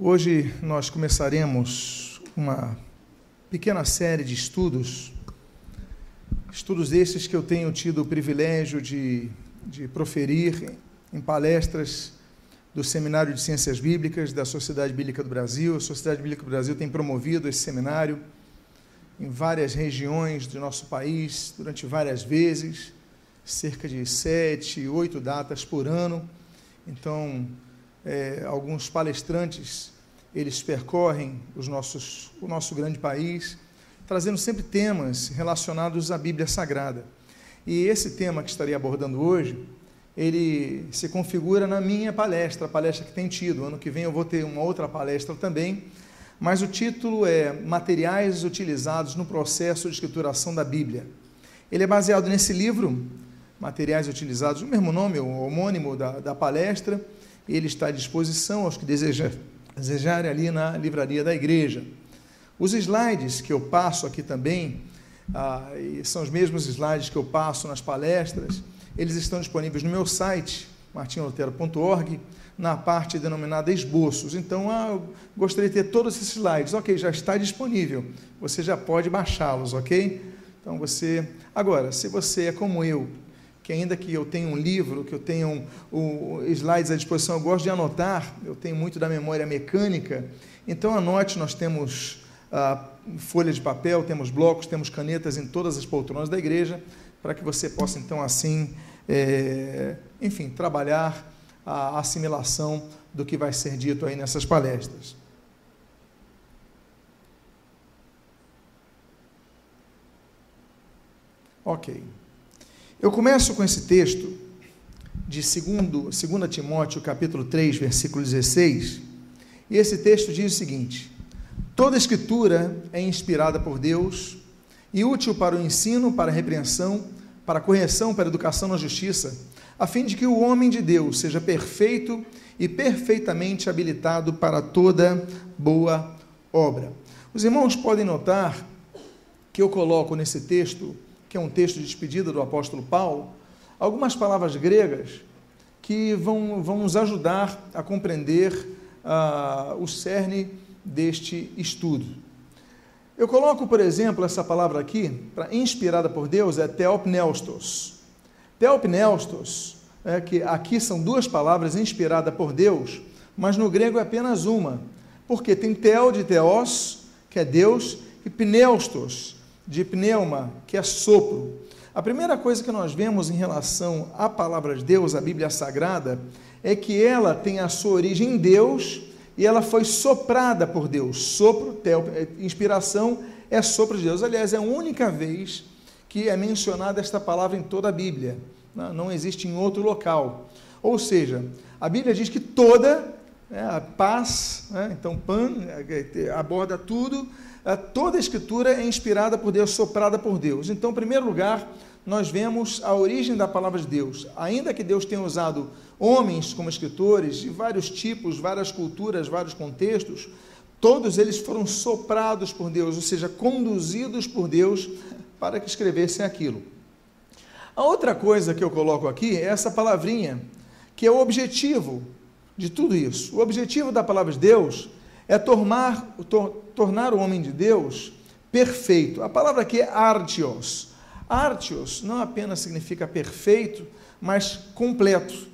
Hoje nós começaremos uma pequena série de estudos, estudos esses que eu tenho tido o privilégio de, de proferir em palestras do Seminário de Ciências Bíblicas da Sociedade Bíblica do Brasil. A Sociedade Bíblica do Brasil tem promovido esse seminário em várias regiões do nosso país durante várias vezes, cerca de sete, oito datas por ano. Então, é, alguns palestrantes eles percorrem os nossos, o nosso grande país, trazendo sempre temas relacionados à Bíblia Sagrada. E esse tema que estarei abordando hoje, ele se configura na minha palestra, a palestra que tem tido. Ano que vem eu vou ter uma outra palestra também, mas o título é Materiais utilizados no processo de escrituração da Bíblia. Ele é baseado nesse livro, Materiais utilizados, o mesmo nome, o homônimo da, da palestra, ele está à disposição aos que desejarem ali na livraria da igreja. Os slides que eu passo aqui também, ah, são os mesmos slides que eu passo nas palestras, eles estão disponíveis no meu site, martinlotero.org, na parte denominada esboços. Então, ah, eu gostaria de ter todos esses slides. Ok, já está disponível. Você já pode baixá-los, ok? Então, você. Agora, se você é como eu, que ainda que eu tenha um livro, que eu tenha um, um, slides à disposição, eu gosto de anotar, eu tenho muito da memória mecânica, então anote, nós temos ah, folhas de papel, temos blocos, temos canetas em todas as poltronas da igreja, para que você possa então assim, é, enfim, trabalhar a assimilação do que vai ser dito aí nessas palestras. Ok. Eu começo com esse texto de 2, Timóteo, capítulo 3, versículo 16, e esse texto diz o seguinte: Toda escritura é inspirada por Deus e útil para o ensino, para a repreensão, para a correção, para a educação na justiça, a fim de que o homem de Deus seja perfeito e perfeitamente habilitado para toda boa obra. Os irmãos podem notar que eu coloco nesse texto que é um texto de despedida do apóstolo Paulo, algumas palavras gregas que vão, vão nos ajudar a compreender uh, o cerne deste estudo. Eu coloco, por exemplo, essa palavra aqui, para inspirada por Deus, é teopneustos. Teopneustos, é que aqui são duas palavras inspiradas por Deus, mas no grego é apenas uma, porque tem teo de teos, que é Deus, e pneustos, de pneuma, que é sopro. A primeira coisa que nós vemos em relação à palavra de Deus, a Bíblia Sagrada, é que ela tem a sua origem em Deus e ela foi soprada por Deus. Sopro, é, inspiração é sopro de Deus. Aliás, é a única vez que é mencionada esta palavra em toda a Bíblia. Não existe em outro local. Ou seja, a Bíblia diz que toda né, a paz, né, então pan é, aborda tudo, toda a escritura é inspirada por Deus, soprada por Deus. Então, em primeiro lugar, nós vemos a origem da palavra de Deus. Ainda que Deus tenha usado homens como escritores de vários tipos, várias culturas, vários contextos, todos eles foram soprados por Deus, ou seja, conduzidos por Deus para que escrevessem aquilo. A outra coisa que eu coloco aqui é essa palavrinha, que é o objetivo de tudo isso. O objetivo da palavra de Deus é tornar, tor, tornar o homem de Deus perfeito. A palavra aqui é artios. Artios não apenas significa perfeito, mas completo.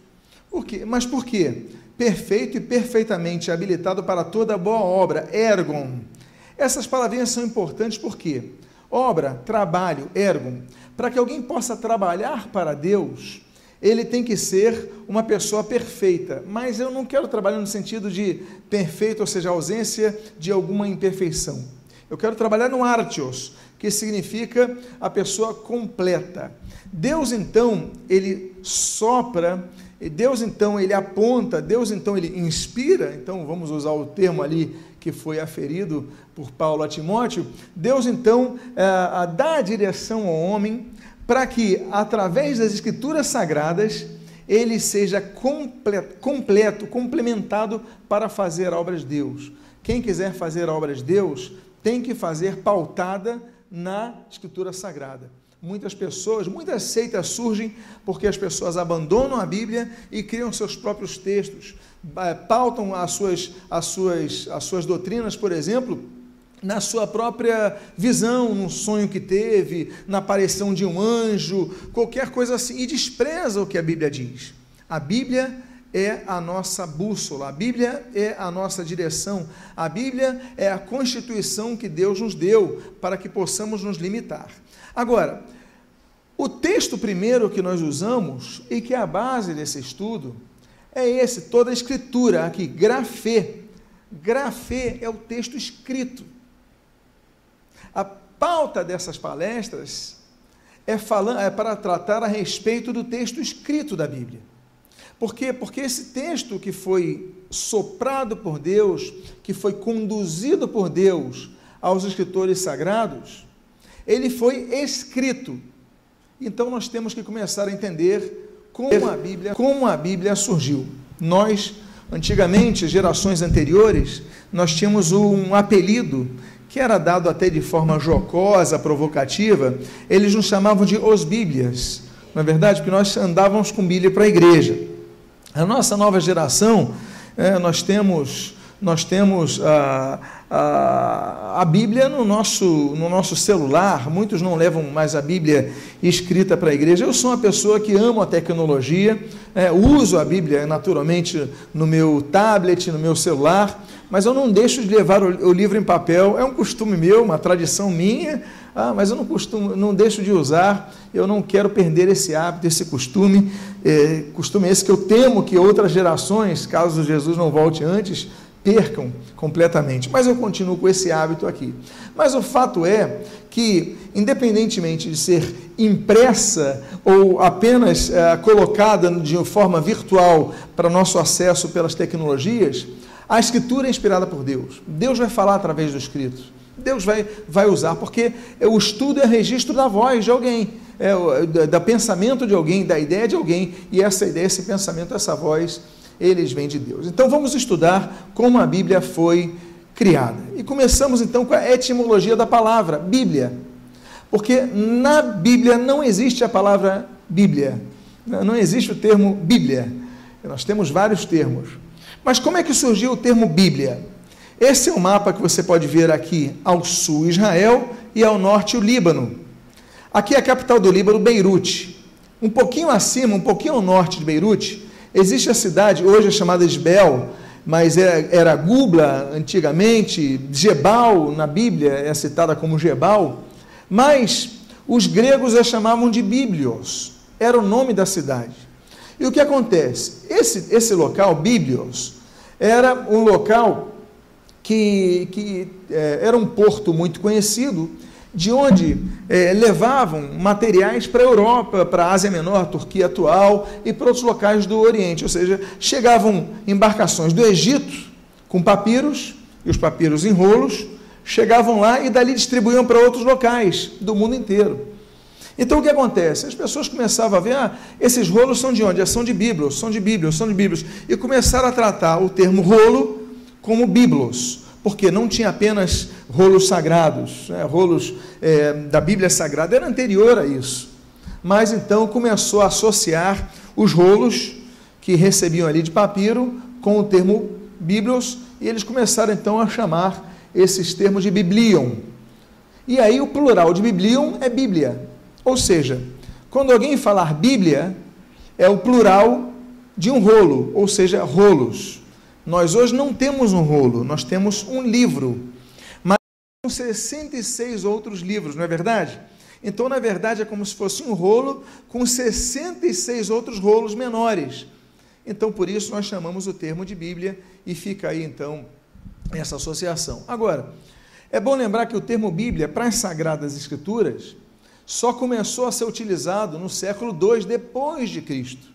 Por quê? Mas por quê? Perfeito e perfeitamente habilitado para toda boa obra, ergon. Essas palavrinhas são importantes porque obra, trabalho, ergon. Para que alguém possa trabalhar para Deus, ele tem que ser uma pessoa perfeita. Mas eu não quero trabalhar no sentido de perfeito, ou seja, ausência de alguma imperfeição. Eu quero trabalhar no artios, que significa a pessoa completa. Deus então, ele sopra, Deus então ele aponta, Deus então ele inspira, então vamos usar o termo ali que foi aferido por Paulo a Timóteo. Deus então é, dá a direção ao homem para que, através das Escrituras Sagradas, ele seja completo, completo, complementado para fazer a obra de Deus. Quem quiser fazer a obra de Deus tem que fazer pautada na Escritura Sagrada. Muitas pessoas, muitas seitas surgem porque as pessoas abandonam a Bíblia e criam seus próprios textos, pautam as suas, as suas, as suas doutrinas, por exemplo, na sua própria visão, num sonho que teve, na aparição de um anjo, qualquer coisa assim, e despreza o que a Bíblia diz. A Bíblia é a nossa bússola, a Bíblia é a nossa direção, a Bíblia é a constituição que Deus nos deu para que possamos nos limitar. Agora, o texto primeiro que nós usamos e que é a base desse estudo é esse, toda a escritura aqui, grafê. Grafê é o texto escrito. A pauta dessas palestras é, falando, é para tratar a respeito do texto escrito da Bíblia. Por quê? Porque esse texto que foi soprado por Deus, que foi conduzido por Deus aos escritores sagrados, ele foi escrito. Então nós temos que começar a entender como a Bíblia, como a Bíblia surgiu. Nós, antigamente, gerações anteriores, nós tínhamos um apelido que era dado até de forma jocosa, provocativa, eles nos chamavam de os Bíblias. Não é verdade? Porque nós andávamos com Bíblia para a igreja. A nossa nova geração, é, nós temos, nós temos a, a, a Bíblia no nosso, no nosso celular, muitos não levam mais a Bíblia escrita para a igreja. Eu sou uma pessoa que amo a tecnologia, é, uso a Bíblia naturalmente no meu tablet, no meu celular, mas eu não deixo de levar o, o livro em papel, é um costume meu, uma tradição minha ah, mas eu não costumo, não deixo de usar, eu não quero perder esse hábito, esse costume, é, costume esse que eu temo que outras gerações, caso Jesus não volte antes, percam completamente. Mas eu continuo com esse hábito aqui. Mas o fato é que, independentemente de ser impressa ou apenas é, colocada de forma virtual para nosso acesso pelas tecnologias, a escritura é inspirada por Deus. Deus vai falar através do escrito. Deus vai, vai usar, porque o estudo é registro da voz de alguém, é, da, da pensamento de alguém, da ideia de alguém, e essa ideia, esse pensamento, essa voz, eles vêm de Deus. Então vamos estudar como a Bíblia foi criada. E começamos então com a etimologia da palavra Bíblia. Porque na Bíblia não existe a palavra Bíblia, não existe o termo Bíblia. Nós temos vários termos. Mas como é que surgiu o termo Bíblia? Esse é o mapa que você pode ver aqui ao sul Israel e ao norte o Líbano. Aqui é a capital do Líbano, Beirute. Um pouquinho acima, um pouquinho ao norte de Beirute, existe a cidade, hoje é chamada Isbel, mas é, era Gubla antigamente, Jebal na Bíblia é citada como Jebal, mas os gregos a chamavam de Bíblios, era o nome da cidade. E o que acontece? Esse, esse local, Bíblios, era um local que, que é, era um porto muito conhecido, de onde é, levavam materiais para a Europa, para a Ásia Menor, Turquia atual e para outros locais do Oriente. Ou seja, chegavam embarcações do Egito com papiros, e os papiros em rolos, chegavam lá e dali distribuíam para outros locais do mundo inteiro. Então o que acontece? As pessoas começavam a ver, ah, esses rolos são de onde? São de Bíblios, são de Bíblios, são de Bíblios. E começaram a tratar o termo rolo como biblos, porque não tinha apenas rolos sagrados, né, rolos é, da Bíblia Sagrada, era anterior a isso. Mas então começou a associar os rolos que recebiam ali de papiro com o termo biblos, e eles começaram então a chamar esses termos de biblion. E aí o plural de biblion é Bíblia. Ou seja, quando alguém falar Bíblia, é o plural de um rolo, ou seja, rolos. Nós hoje não temos um rolo, nós temos um livro, mas com 66 outros livros, não é verdade? Então, na verdade, é como se fosse um rolo com 66 outros rolos menores. Então, por isso, nós chamamos o termo de Bíblia e fica aí, então, essa associação. Agora, é bom lembrar que o termo Bíblia, para as Sagradas Escrituras, só começou a ser utilizado no século II depois de Cristo.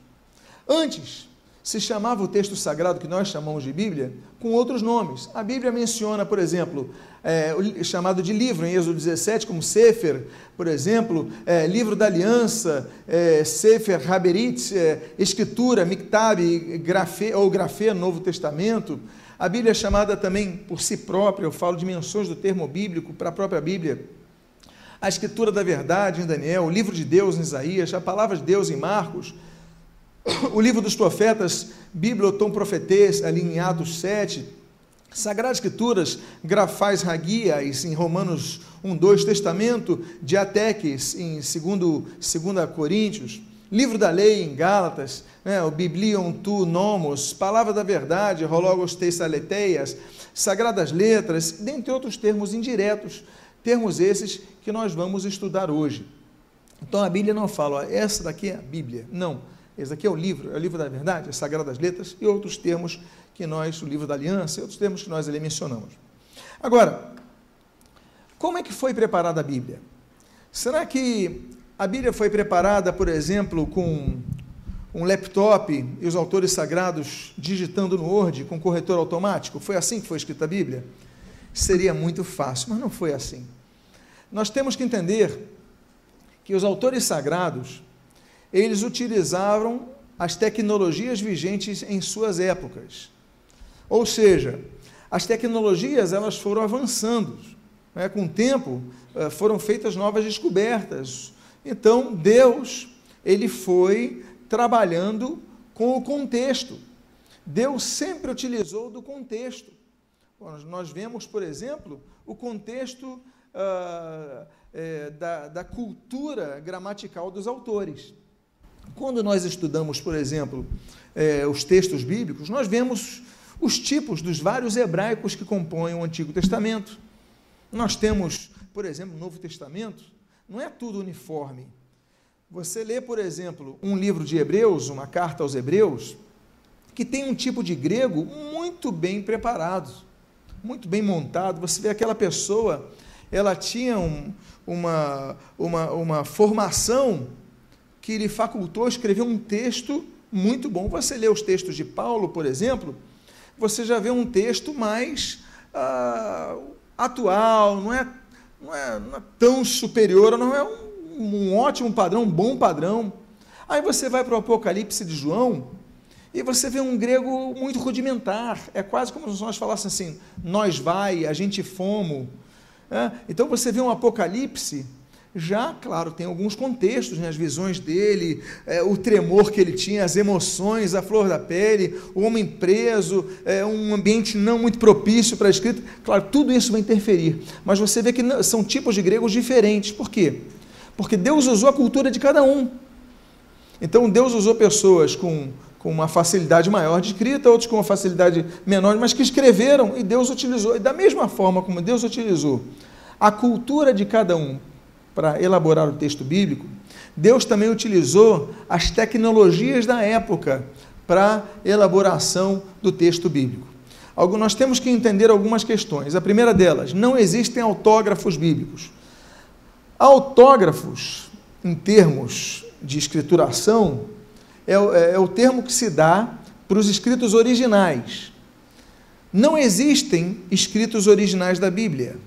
Antes, se chamava o texto sagrado que nós chamamos de Bíblia com outros nomes. A Bíblia menciona, por exemplo, é, o chamado de livro em Êxodo 17, como Sefer, por exemplo, é, livro da aliança, é, Sefer Haberit, é, escritura, Miktab, grafê, ou grafê, Novo Testamento. A Bíblia é chamada também por si própria, eu falo de menções do termo bíblico para a própria Bíblia. A escritura da verdade em Daniel, o livro de Deus em Isaías, a palavra de Deus em Marcos, o livro dos profetas, Bibliotom Profetês, ali em Atos 7, Sagradas Escrituras, Grafais Raguias, em Romanos 1, 2, Testamento de Ateques, em 2, 2 Coríntios, Livro da Lei, em Gálatas, né, o Biblion Tu Nomos, Palavra da Verdade, Rologos Tessaleteias, Sagradas Letras, dentre outros termos indiretos, termos esses que nós vamos estudar hoje. Então a Bíblia não fala, ó, essa daqui é a Bíblia. Não, esse daqui é o livro, é o livro da verdade, as Sagradas Letras e outros termos que nós, o livro da aliança e outros termos que nós ali mencionamos. Agora, como é que foi preparada a Bíblia? Será que a Bíblia foi preparada, por exemplo, com um laptop e os autores sagrados digitando no Word com corretor automático? Foi assim que foi escrita a Bíblia? Seria muito fácil, mas não foi assim. Nós temos que entender que os autores sagrados, eles utilizavam as tecnologias vigentes em suas épocas. Ou seja, as tecnologias elas foram avançando. Né? Com o tempo, eh, foram feitas novas descobertas. Então, Deus, ele foi trabalhando com o contexto. Deus sempre utilizou do contexto. Nós vemos, por exemplo, o contexto ah, é, da, da cultura gramatical dos autores. Quando nós estudamos, por exemplo, é, os textos bíblicos, nós vemos os tipos dos vários hebraicos que compõem o Antigo Testamento. Nós temos, por exemplo, o Novo Testamento, não é tudo uniforme. Você lê, por exemplo, um livro de Hebreus, uma carta aos Hebreus, que tem um tipo de grego muito bem preparado, muito bem montado. Você vê aquela pessoa, ela tinha um, uma, uma, uma formação que lhe facultou escrever um texto muito bom. Você lê os textos de Paulo, por exemplo, você já vê um texto mais ah, atual, não é, não, é, não é tão superior, não é um um ótimo padrão, um bom padrão. Aí você vai para o Apocalipse de João e você vê um grego muito rudimentar. É quase como se nós falássemos assim: nós vai, a gente fomo. É? Então você vê um Apocalipse. Já, claro, tem alguns contextos, né, as visões dele, é, o tremor que ele tinha, as emoções, a flor da pele, o homem preso, é, um ambiente não muito propício para a escrita. Claro, tudo isso vai interferir. Mas você vê que são tipos de gregos diferentes. Por quê? porque Deus usou a cultura de cada um. Então Deus usou pessoas com, com uma facilidade maior de escrita, outros com uma facilidade menor, mas que escreveram e Deus utilizou. E da mesma forma como Deus utilizou a cultura de cada um para elaborar o texto bíblico, Deus também utilizou as tecnologias da época para elaboração do texto bíblico. Nós temos que entender algumas questões. A primeira delas, não existem autógrafos bíblicos. Autógrafos, em termos de escrituração, é, é, é o termo que se dá para os escritos originais. Não existem escritos originais da Bíblia.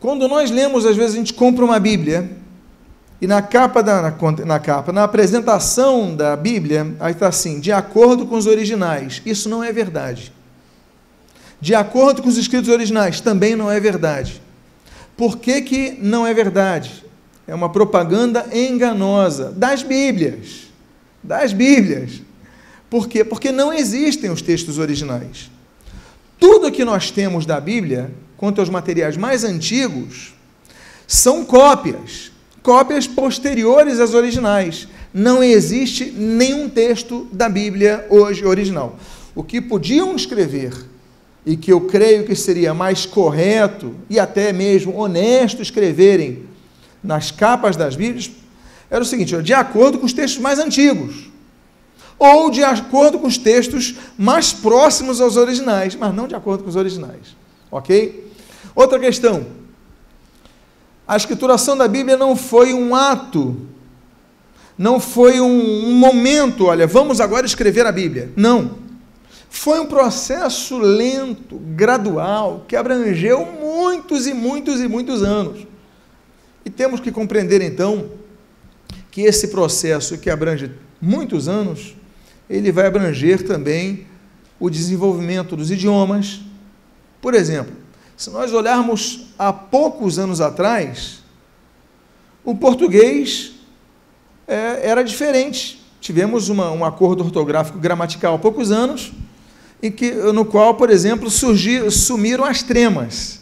Quando nós lemos, às vezes a gente compra uma Bíblia e na capa, da, na, na capa, na apresentação da Bíblia, aí está assim, de acordo com os originais. Isso não é verdade. De acordo com os escritos originais, também não é verdade. Por que, que não é verdade? É uma propaganda enganosa das Bíblias. Das Bíblias. Por quê? Porque não existem os textos originais. Tudo que nós temos da Bíblia, quanto aos materiais mais antigos, são cópias, cópias posteriores às originais. Não existe nenhum texto da Bíblia hoje original. O que podiam escrever e que eu creio que seria mais correto e até mesmo honesto escreverem nas capas das Bíblias, era o seguinte: de acordo com os textos mais antigos, ou de acordo com os textos mais próximos aos originais, mas não de acordo com os originais. Ok? Outra questão: a escrituração da Bíblia não foi um ato, não foi um, momento, olha, vamos agora escrever a Bíblia. Não. Foi um processo lento, gradual, que abrangeu muitos e muitos e muitos anos. E temos que compreender então que esse processo que abrange muitos anos, ele vai abranger também o desenvolvimento dos idiomas. Por exemplo, se nós olharmos há poucos anos atrás, o português é, era diferente. Tivemos uma, um acordo ortográfico gramatical há poucos anos, em que, no qual, por exemplo, surgir, sumiram as tremas.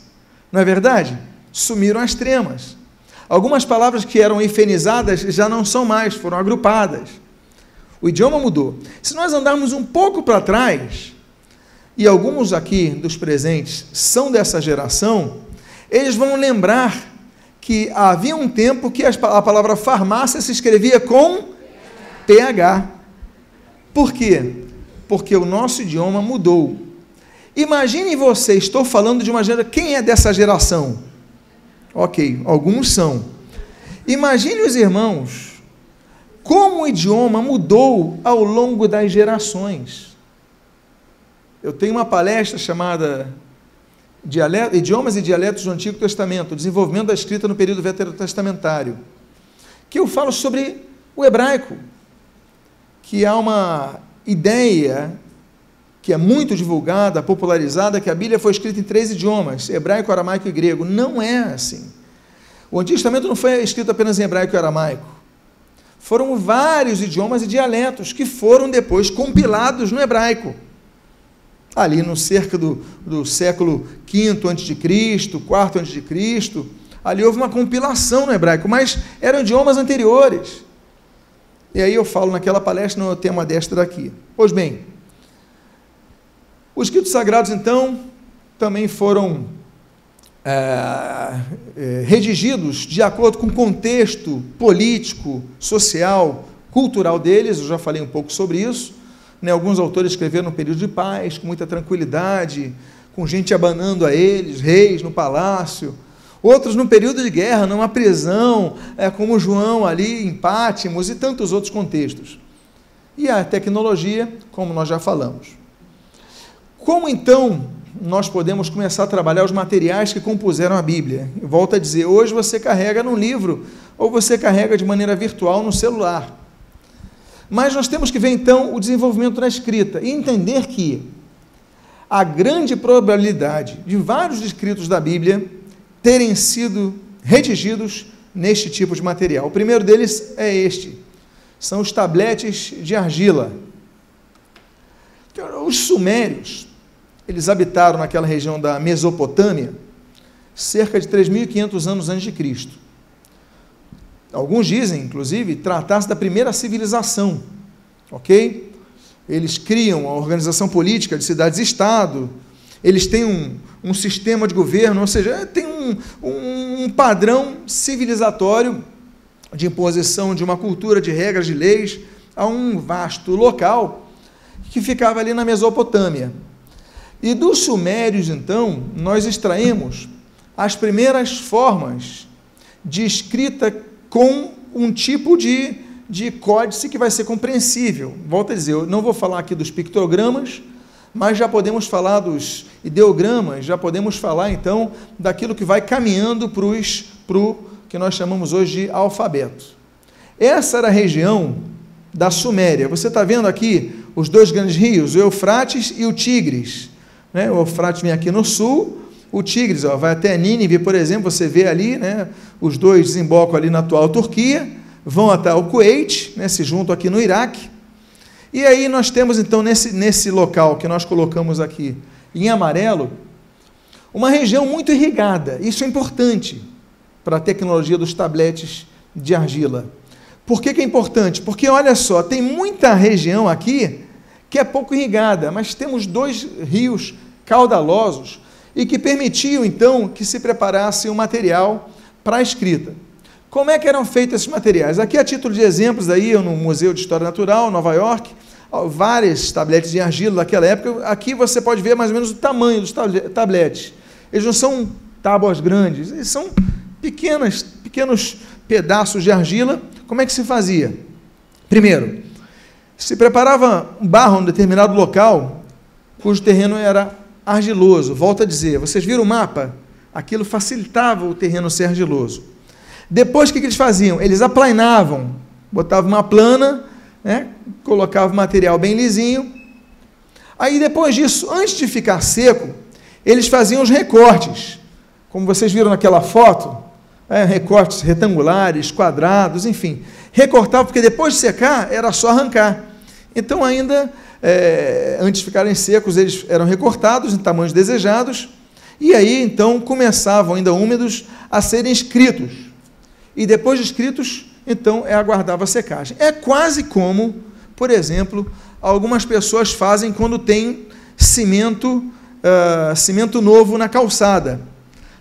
Não é verdade? Sumiram as tremas. Algumas palavras que eram efenizadas já não são mais, foram agrupadas. O idioma mudou. Se nós andarmos um pouco para trás, e alguns aqui dos presentes são dessa geração, eles vão lembrar que havia um tempo que a palavra farmácia se escrevia com PH. Por quê? Porque o nosso idioma mudou. Imagine você, estou falando de uma geração. Quem é dessa geração? Ok, alguns são. Imagine os irmãos como o idioma mudou ao longo das gerações. Eu tenho uma palestra chamada Idiomas e Dialetos do Antigo Testamento, desenvolvimento da escrita no período veterotestamentário, que eu falo sobre o hebraico, que há uma ideia que é muito divulgada, popularizada, que a Bíblia foi escrita em três idiomas: hebraico, aramaico e grego. Não é assim. O Antigo Testamento não foi escrito apenas em hebraico e aramaico. Foram vários idiomas e dialetos que foram depois compilados no hebraico. Ali no cerca do, do século V a.C., IV a.C., ali houve uma compilação no hebraico, mas eram idiomas anteriores. E aí eu falo naquela palestra no tema desta daqui. Pois bem, os escritos sagrados, então, também foram é, é, redigidos de acordo com o contexto político, social, cultural deles, eu já falei um pouco sobre isso. Né? Alguns autores escreveram no período de paz, com muita tranquilidade, com gente abanando a eles, reis no palácio. Outros no período de guerra, numa prisão, é, como João ali em Pátimos e tantos outros contextos. E a tecnologia, como nós já falamos. Como então nós podemos começar a trabalhar os materiais que compuseram a Bíblia? Volto a dizer, hoje você carrega num livro ou você carrega de maneira virtual no celular. Mas nós temos que ver então o desenvolvimento da escrita e entender que a grande probabilidade de vários escritos da Bíblia terem sido redigidos neste tipo de material. O primeiro deles é este: são os tabletes de argila. Os sumérios eles habitaram naquela região da Mesopotâmia cerca de 3.500 anos antes de Cristo. Alguns dizem, inclusive, tratar-se da primeira civilização, ok? Eles criam a organização política de cidades-estado, eles têm um, um sistema de governo, ou seja, tem um, um, um padrão civilizatório de imposição de uma cultura, de regras, de leis, a um vasto local que ficava ali na Mesopotâmia. E dos sumérios, então, nós extraímos as primeiras formas de escrita com um tipo de, de códice que vai ser compreensível. Volto a dizer, eu não vou falar aqui dos pictogramas, mas já podemos falar dos ideogramas, já podemos falar então daquilo que vai caminhando para o que nós chamamos hoje de alfabeto. Essa era a região da Suméria. Você está vendo aqui os dois grandes rios, o Eufrates e o Tigres. Né? O Eufrates vem aqui no sul, o Tigres ó, vai até Nínive, por exemplo, você vê ali, né, os dois desembocam ali na atual Turquia, vão até o Kuwait, né, se juntam aqui no Iraque. E aí nós temos então nesse, nesse local que nós colocamos aqui em amarelo, uma região muito irrigada. Isso é importante para a tecnologia dos tabletes de argila. Por que, que é importante? Porque olha só, tem muita região aqui que é pouco irrigada, mas temos dois rios caudalosos e que permitiam então que se preparasse um material para a escrita. Como é que eram feitos esses materiais? Aqui a título de exemplos aí no Museu de História Natural, Nova York, várias tabletes de argila daquela época. Aqui você pode ver mais ou menos o tamanho dos tabletes. Eles não são tábuas grandes, eles são pequenas, pequenos pedaços de argila. Como é que se fazia? Primeiro, se preparava um barro em determinado local, cujo terreno era argiloso. Volto a dizer, vocês viram o mapa? Aquilo facilitava o terreno ser argiloso. Depois, o que, eles faziam? Eles aplainavam, botavam uma plana, né, colocavam material bem lisinho. Aí, depois disso, antes de ficar seco, eles faziam os recortes. Como vocês viram naquela foto, é, recortes retangulares, quadrados, enfim. Recortava, porque depois de secar, era só arrancar. Então, ainda é, antes de ficarem secos, eles eram recortados em tamanhos desejados, e aí então começavam, ainda úmidos, a serem escritos. E depois de escritos, então é aguardava a secagem. É quase como, por exemplo, algumas pessoas fazem quando tem cimento, uh, cimento novo na calçada.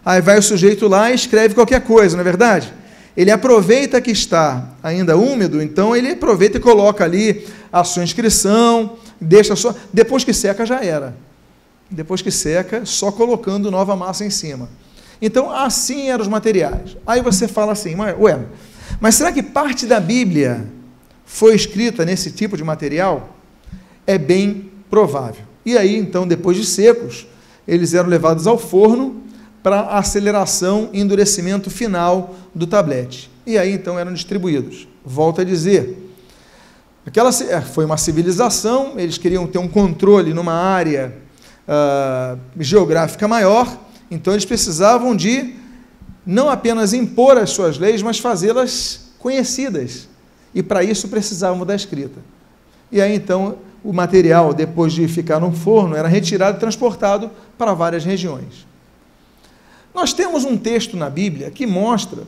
Aí vai o sujeito lá e escreve qualquer coisa, não é verdade? Ele aproveita que está ainda úmido, então ele aproveita e coloca ali a sua inscrição, deixa só. Depois que seca, já era. Depois que seca, só colocando nova massa em cima. Então, assim eram os materiais. Aí você fala assim, ué, mas será que parte da Bíblia foi escrita nesse tipo de material? É bem provável. E aí, então, depois de secos, eles eram levados ao forno para aceleração e endurecimento final do tablete. E aí, então, eram distribuídos. Volto a dizer, Aquela é, foi uma civilização, eles queriam ter um controle numa área uh, geográfica maior, então eles precisavam de não apenas impor as suas leis, mas fazê-las conhecidas. E para isso precisavam da escrita. E aí então o material, depois de ficar no forno, era retirado e transportado para várias regiões. Nós temos um texto na Bíblia que mostra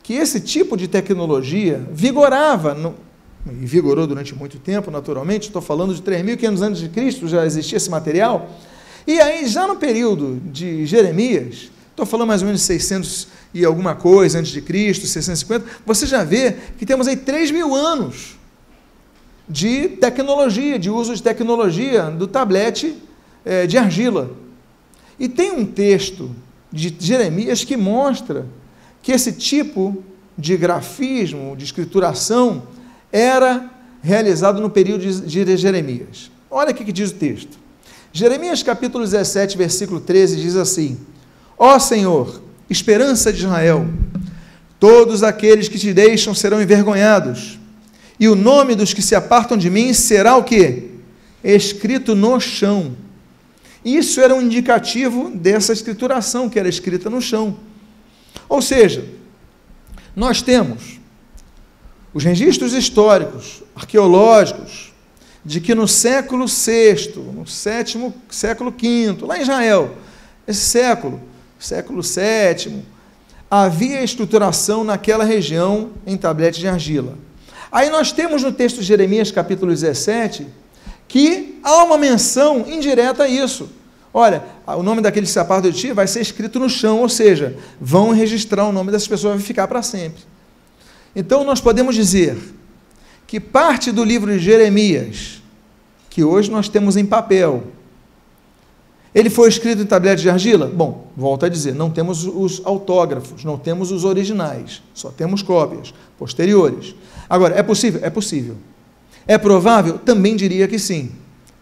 que esse tipo de tecnologia vigorava no, e vigorou durante muito tempo, naturalmente, estou falando de 3.500 anos de Cristo, já existia esse material. E aí, já no período de Jeremias, estou falando mais ou menos de 600 e alguma coisa antes de Cristo, 650, você já vê que temos aí 3 mil anos de tecnologia, de uso de tecnologia do tablete é, de argila. E tem um texto de Jeremias que mostra que esse tipo de grafismo, de escrituração, era realizado no período de Jeremias. Olha o que diz o texto. Jeremias capítulo 17, versículo 13 diz assim: Ó Senhor, esperança de Israel, todos aqueles que te deixam serão envergonhados, e o nome dos que se apartam de mim será o que? Escrito no chão. Isso era um indicativo dessa escrituração que era escrita no chão. Ou seja, nós temos os registros históricos, arqueológicos, de que no século VI, no sétimo, século V, lá em Israel, esse século, século VII, havia estruturação naquela região em tablete de argila. Aí nós temos no texto de Jeremias, capítulo 17, que há uma menção indireta a isso. Olha, o nome daquele sapato de ti vai ser escrito no chão, ou seja, vão registrar o nome dessas pessoas, vai ficar para sempre. Então nós podemos dizer que parte do livro de Jeremias, que hoje nós temos em papel, ele foi escrito em tablete de argila? Bom, volto a dizer, não temos os autógrafos, não temos os originais, só temos cópias posteriores. Agora, é possível? É possível. É provável? Também diria que sim.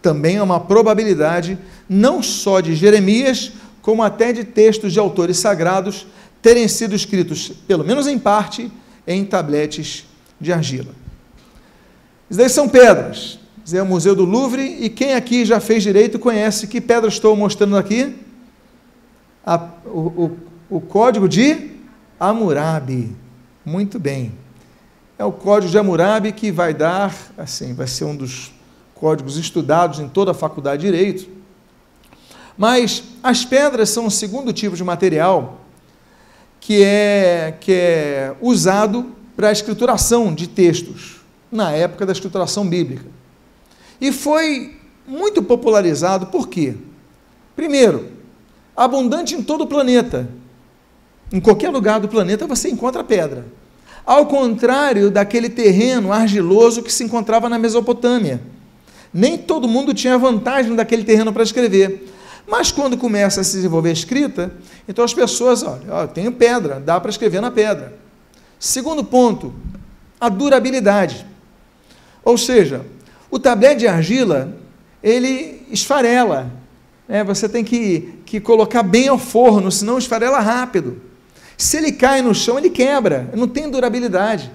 Também é uma probabilidade, não só de Jeremias, como até de textos de autores sagrados terem sido escritos, pelo menos em parte, em tabletes de argila. Isso daí são pedras. Isso é o Museu do Louvre. E quem aqui já fez direito conhece que pedra estou mostrando aqui? A, o, o, o código de Hammurabi. Muito bem. É o código de Hammurabi que vai dar, assim, vai ser um dos códigos estudados em toda a faculdade de Direito. Mas as pedras são o segundo tipo de material que é, que é usado para a escrituração de textos, na época da escrituração bíblica. E foi muito popularizado por quê? Primeiro, abundante em todo o planeta. Em qualquer lugar do planeta você encontra pedra. Ao contrário daquele terreno argiloso que se encontrava na Mesopotâmia. Nem todo mundo tinha vantagem daquele terreno para escrever. Mas quando começa a se desenvolver a escrita, então as pessoas, olha, eu tenho pedra, dá para escrever na pedra. Segundo ponto, a durabilidade. Ou seja, o tablete de argila, ele esfarela. Né? Você tem que, que colocar bem ao forno, senão esfarela rápido. Se ele cai no chão, ele quebra, não tem durabilidade.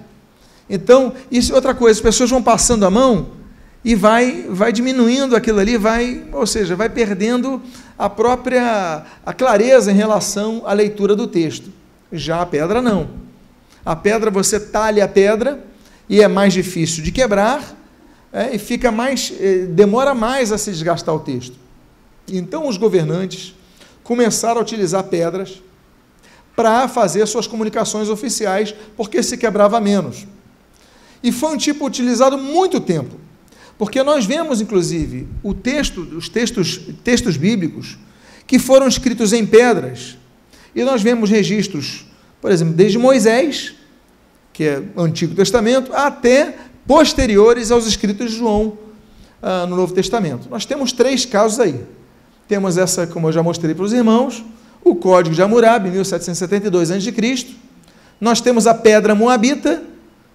Então, isso é outra coisa, as pessoas vão passando a mão e vai, vai diminuindo aquilo ali, vai, ou seja, vai perdendo a própria a clareza em relação à leitura do texto. Já a pedra não. A pedra você talha a pedra e é mais difícil de quebrar é, e fica mais, é, demora mais a se desgastar o texto. Então os governantes começaram a utilizar pedras para fazer suas comunicações oficiais, porque se quebrava menos. E foi um tipo utilizado muito tempo, porque nós vemos, inclusive, o texto, os textos, textos bíblicos que foram escritos em pedras, e nós vemos registros, por exemplo, desde Moisés, que é o Antigo Testamento, até posteriores aos escritos de João ah, no Novo Testamento. Nós temos três casos aí. Temos essa, como eu já mostrei para os irmãos, o Código de Hammurabi, 1772 a.C. Nós temos a Pedra Moabita,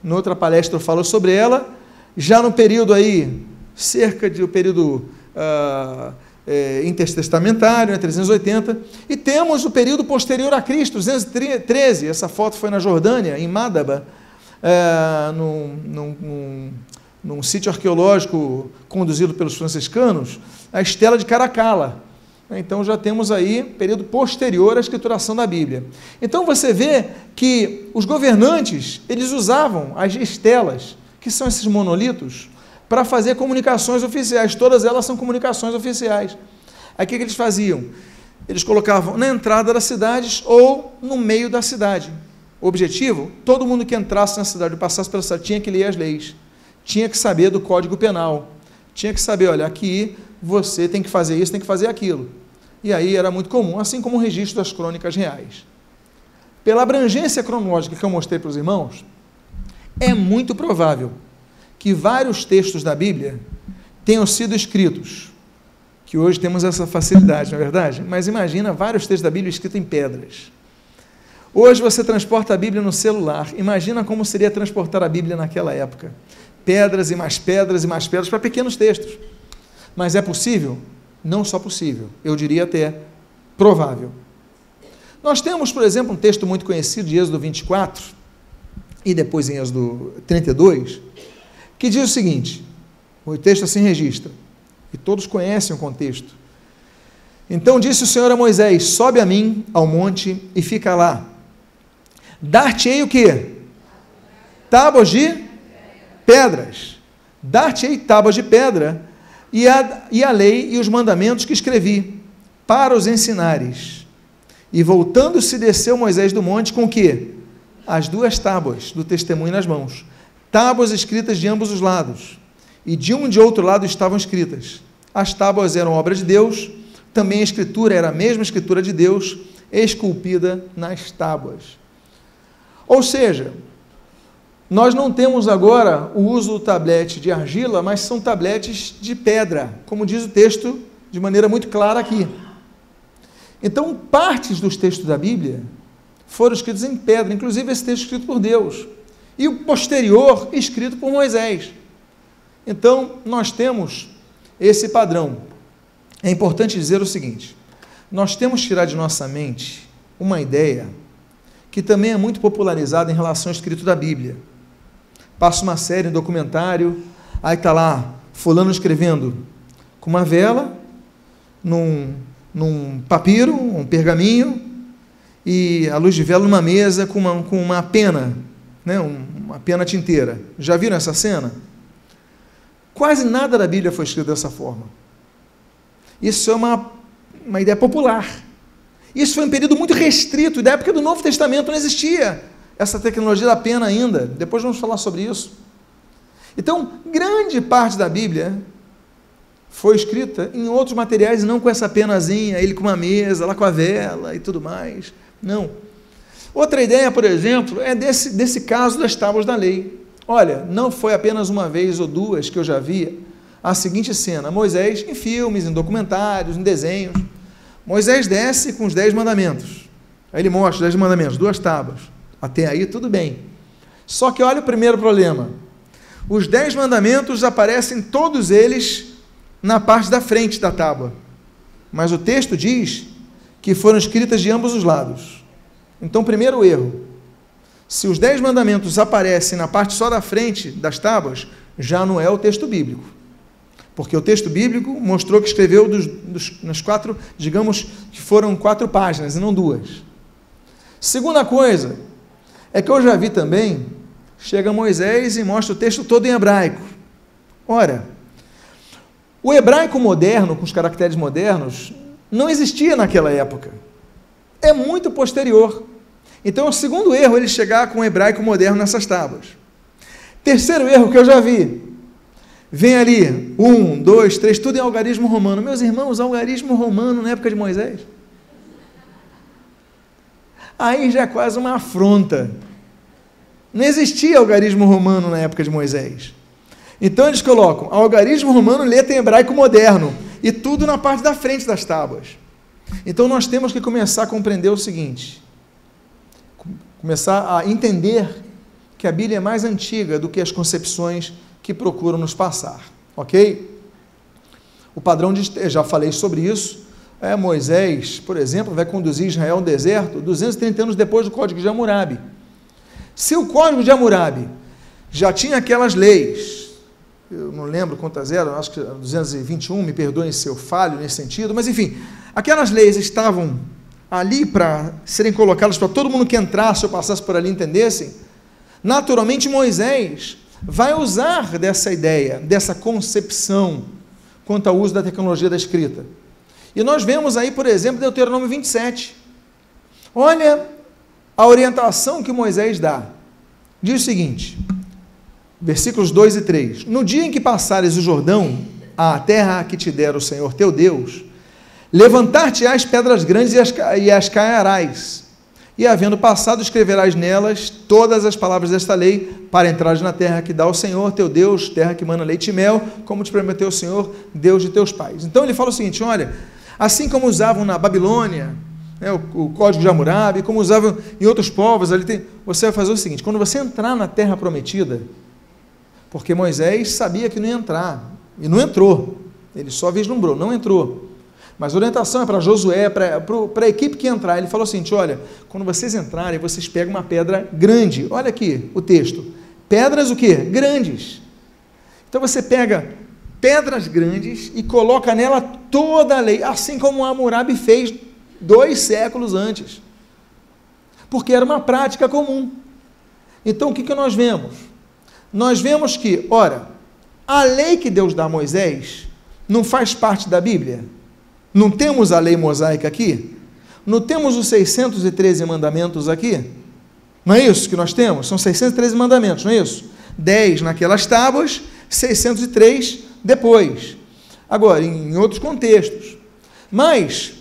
noutra palestra eu falo sobre ela, já no período aí, cerca de o período uh, é, intertestamentário, né, 380, e temos o período posterior a Cristo, 213, essa foto foi na Jordânia, em Madaba, é, num, num, num, num sítio arqueológico conduzido pelos franciscanos, a Estela de Caracala. Então já temos aí período posterior à escrituração da Bíblia. Então você vê que os governantes, eles usavam as estelas, que são esses monolitos, para fazer comunicações oficiais. Todas elas são comunicações oficiais. Aí o que, que eles faziam? Eles colocavam na entrada das cidades ou no meio da cidade. O objetivo? Todo mundo que entrasse na cidade passasse pela cidade tinha que ler as leis, tinha que saber do Código Penal, tinha que saber, olha, aqui você tem que fazer isso, tem que fazer aquilo. E aí era muito comum, assim como o registro das crônicas reais. Pela abrangência cronológica que eu mostrei para os irmãos, é muito provável que vários textos da Bíblia tenham sido escritos, que hoje temos essa facilidade, não é verdade? Mas imagina vários textos da Bíblia escritos em pedras. Hoje você transporta a Bíblia no celular. Imagina como seria transportar a Bíblia naquela época. Pedras e mais pedras e mais pedras para pequenos textos. Mas é possível? Não só possível, eu diria até provável. Nós temos, por exemplo, um texto muito conhecido de Êxodo 24 e depois em Êxodo 32, que diz o seguinte: o texto assim registra, e todos conhecem o contexto. Então disse o Senhor a Moisés: Sobe a mim ao monte e fica lá. Dar-te-ei o quê? Tábuas de pedras. Dar-te-ei tábuas de pedra e a, e a lei e os mandamentos que escrevi, para os ensinares. E voltando-se desceu Moisés do monte com o quê? As duas tábuas do testemunho nas mãos tábuas escritas de ambos os lados, e de um e de outro lado estavam escritas. As tábuas eram obra de Deus, também a escritura era a mesma escritura de Deus, esculpida nas tábuas. Ou seja, nós não temos agora o uso do tablete de argila, mas são tabletes de pedra, como diz o texto de maneira muito clara aqui. Então, partes dos textos da Bíblia foram escritos em pedra, inclusive esse texto escrito por Deus e o posterior escrito por Moisés. Então, nós temos esse padrão. É importante dizer o seguinte: nós temos que tirar de nossa mente uma ideia que também é muito popularizada em relação ao escrito da Bíblia. Passa uma série, um documentário, aí está lá, fulano escrevendo com uma vela, num, num papiro, um pergaminho, e a luz de vela numa mesa com uma, com uma pena né, uma pena tinteira. Já viram essa cena? Quase nada da Bíblia foi escrito dessa forma. Isso é uma, uma ideia popular. Isso foi um período muito restrito, da época do Novo Testamento não existia essa tecnologia da pena ainda. Depois vamos falar sobre isso. Então, grande parte da Bíblia foi escrita em outros materiais, não com essa penazinha, ele com uma mesa, lá com a vela e tudo mais. Não. Outra ideia, por exemplo, é desse, desse caso das tábuas da lei. Olha, não foi apenas uma vez ou duas que eu já vi a seguinte cena: Moisés, em filmes, em documentários, em desenhos, Moisés desce com os dez mandamentos. Aí ele mostra os dez mandamentos, duas tábuas. Até aí tudo bem. Só que olha o primeiro problema. Os dez mandamentos aparecem todos eles na parte da frente da tábua. Mas o texto diz que foram escritas de ambos os lados. Então, primeiro erro: se os dez mandamentos aparecem na parte só da frente das tábuas, já não é o texto bíblico. Porque o texto bíblico mostrou que escreveu dos, dos, nas quatro, digamos que foram quatro páginas e não duas. Segunda coisa, é que eu já vi também, chega Moisés e mostra o texto todo em hebraico. Ora, o hebraico moderno, com os caracteres modernos, não existia naquela época. É muito posterior. Então, o segundo erro ele chegar com o hebraico moderno nessas tábuas. Terceiro erro que eu já vi. Vem ali, um, dois, três, tudo em algarismo romano. Meus irmãos, algarismo romano na época de Moisés. Aí já é quase uma afronta. Não existia algarismo romano na época de Moisés. Então eles colocam algarismo romano, letra em hebraico moderno, e tudo na parte da frente das tábuas. Então nós temos que começar a compreender o seguinte: começar a entender que a Bíblia é mais antiga do que as concepções que procuram nos passar, ok? O padrão de, já falei sobre isso. É, Moisés, por exemplo, vai conduzir Israel ao deserto 230 anos depois do Código de Hammurabi. Se o Código de Hammurabi já tinha aquelas leis, eu não lembro quantas eram, acho que 221, me perdoem se eu falho nesse sentido, mas enfim, aquelas leis estavam ali para serem colocadas para todo mundo que entrasse ou passasse por ali entendessem. Naturalmente, Moisés vai usar dessa ideia, dessa concepção quanto ao uso da tecnologia da escrita. E nós vemos aí, por exemplo, Deuteronômio 27. Olha a orientação que Moisés dá. Diz o seguinte: versículos 2 e 3: No dia em que passares o Jordão, a terra que te der o Senhor teu Deus, levantar-te-ás pedras grandes e as, e as caiarás, e havendo passado, escreverás nelas todas as palavras desta lei, para entrares na terra que dá o Senhor teu Deus, terra que mana leite e mel, como te prometeu o Senhor, Deus de teus pais. Então ele fala o seguinte: olha, assim como usavam na Babilônia, né, o, o, código de Hammurabi, como usavam em outros povos, ali tem, você vai fazer o seguinte: quando você entrar na terra prometida, porque Moisés sabia que não ia entrar, e não entrou, ele só vislumbrou, não entrou. Mas a orientação é para Josué, para, para a equipe que entrar. Ele falou assim: olha, quando vocês entrarem, vocês pegam uma pedra grande. Olha aqui o texto. Pedras o quê? Grandes. Então você pega pedras grandes e coloca nela toda a lei, assim como Hammurabi fez dois séculos antes. Porque era uma prática comum. Então o que, que nós vemos? Nós vemos que, ora, a lei que Deus dá a Moisés não faz parte da Bíblia. Não temos a lei mosaica aqui? Não temos os 613 mandamentos aqui? Não é isso que nós temos? São 613 mandamentos, não é isso? 10 naquelas tábuas, 603 depois. Agora, em outros contextos. Mas,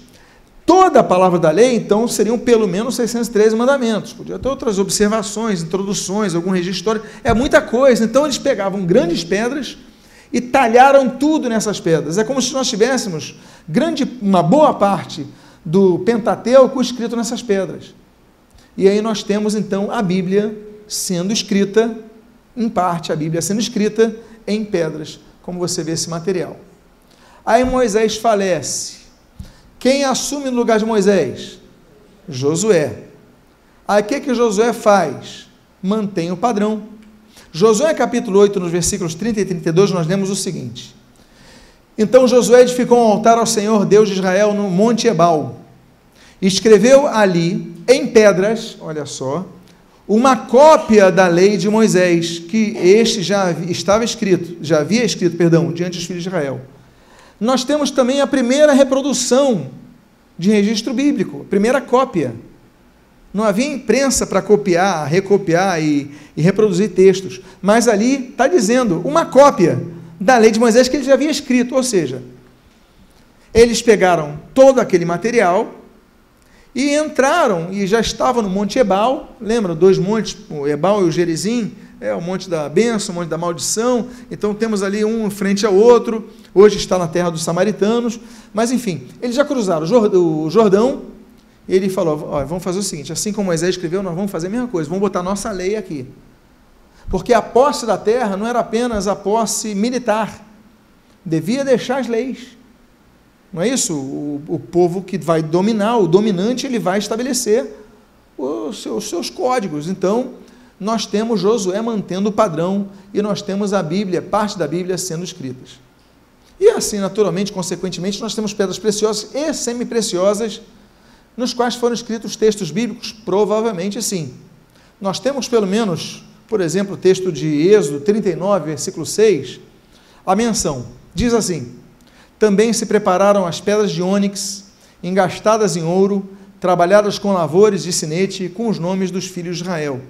toda a palavra da lei, então, seriam pelo menos 613 mandamentos. Podia ter outras observações, introduções, algum registro histórico. É muita coisa. Então, eles pegavam grandes pedras e talharam tudo nessas pedras. É como se nós tivéssemos grande, uma boa parte do Pentateuco escrito nessas pedras. E aí nós temos então a Bíblia sendo escrita, em parte a Bíblia sendo escrita em pedras, como você vê esse material. Aí Moisés falece. Quem assume no lugar de Moisés? Josué. Aí o que, que Josué faz? Mantém o padrão Josué capítulo 8, nos versículos 30 e 32, nós lemos o seguinte: Então Josué edificou um altar ao Senhor Deus de Israel no Monte Ebal. Escreveu ali, em pedras, olha só, uma cópia da lei de Moisés, que este já estava escrito, já havia escrito, perdão, diante dos filhos de Israel. Nós temos também a primeira reprodução de registro bíblico, primeira cópia. Não havia imprensa para copiar, recopiar e, e, reproduzir textos. Mas ali está dizendo uma cópia da lei de Moisés que ele já havia escrito. Ou seja, eles pegaram todo aquele material e entraram e já estavam no Monte Ebal. Lembra dois montes, o Ebal e o Gerizim? É o Monte da Bênção, o Monte da Maldição. Então temos ali um frente ao outro. Hoje está na terra dos samaritanos. Mas enfim, eles já cruzaram o Jordão ele falou: vamos fazer o seguinte: assim como Moisés escreveu, nós vamos fazer a mesma coisa, vamos botar nossa lei aqui. Porque a posse da terra não era apenas a posse militar, devia deixar as leis. Não é isso? O, o povo que vai dominar, o dominante, ele vai estabelecer os seus, os seus códigos. Então, nós temos Josué mantendo o padrão e nós temos a Bíblia, parte da Bíblia sendo escritas. E assim, naturalmente, consequentemente, nós temos pedras preciosas e semi-preciosas nos quais foram escritos textos bíblicos? Provavelmente sim. Nós temos pelo menos, por exemplo, o texto de Êxodo 39, versículo 6, a menção. Diz assim: Também se prepararam as pedras de ônix, engastadas em ouro, trabalhadas com lavores de sinete com os nomes dos filhos de Israel.